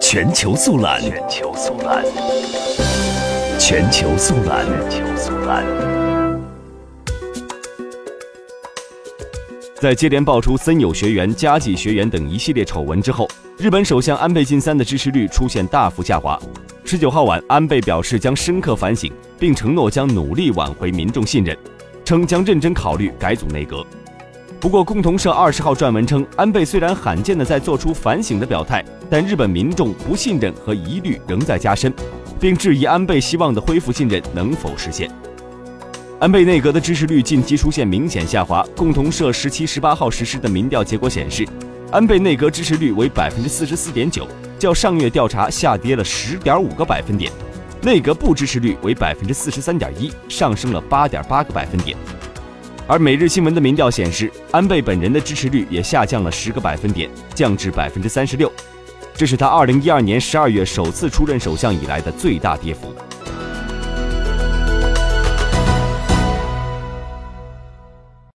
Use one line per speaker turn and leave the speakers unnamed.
全球速览，全球速览，全球速览，全球速览。在接连爆出森友学员、加计学员等一系列丑闻之后，日本首相安倍晋三的支持率出现大幅下滑。十九号晚，安倍表示将深刻反省，并承诺将努力挽回民众信任，称将认真考虑改组内阁。不过，共同社二十号撰文称，安倍虽然罕见的在做出反省的表态，但日本民众不信任和疑虑仍在加深，并质疑安倍希望的恢复信任能否实现。安倍内阁的支持率近期出现明显下滑。共同社十七、十八号实施的民调结果显示，安倍内阁支持率为百分之四十四点九，较上月调查下跌了十点五个百分点；内阁不支持率为百分之四十三点一，上升了八点八个百分点。而每日新闻的民调显示，安倍本人的支持率也下降了十个百分点，降至百分之三十六，这是他二零一二年十二月首次出任首相以来的最大跌幅。